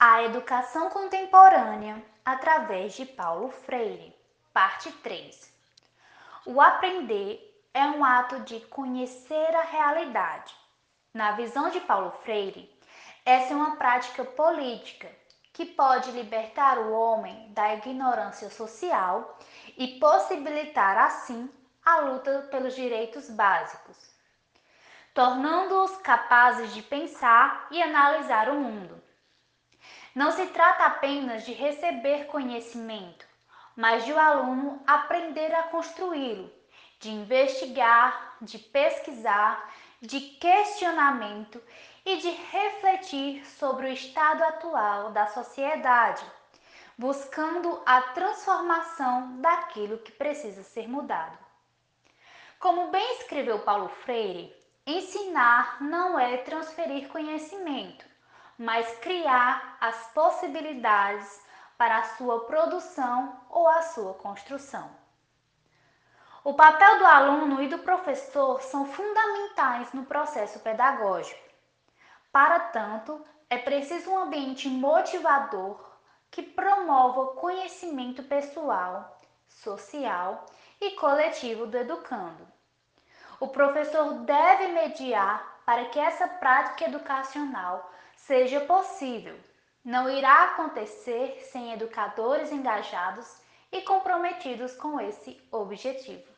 A Educação Contemporânea através de Paulo Freire, parte 3. O aprender é um ato de conhecer a realidade. Na visão de Paulo Freire, essa é uma prática política que pode libertar o homem da ignorância social e possibilitar assim a luta pelos direitos básicos, tornando-os capazes de pensar e analisar o mundo. Não se trata apenas de receber conhecimento, mas de o aluno aprender a construí-lo, de investigar, de pesquisar, de questionamento e de refletir sobre o estado atual da sociedade, buscando a transformação daquilo que precisa ser mudado. Como bem escreveu Paulo Freire, ensinar não é transferir conhecimento, mas criar as possibilidades para a sua produção ou a sua construção. O papel do aluno e do professor são fundamentais no processo pedagógico. Para tanto, é preciso um ambiente motivador que promova o conhecimento pessoal, social e coletivo do educando. O professor deve mediar para que essa prática educacional seja possível. Não irá acontecer sem educadores engajados e comprometidos com esse objetivo.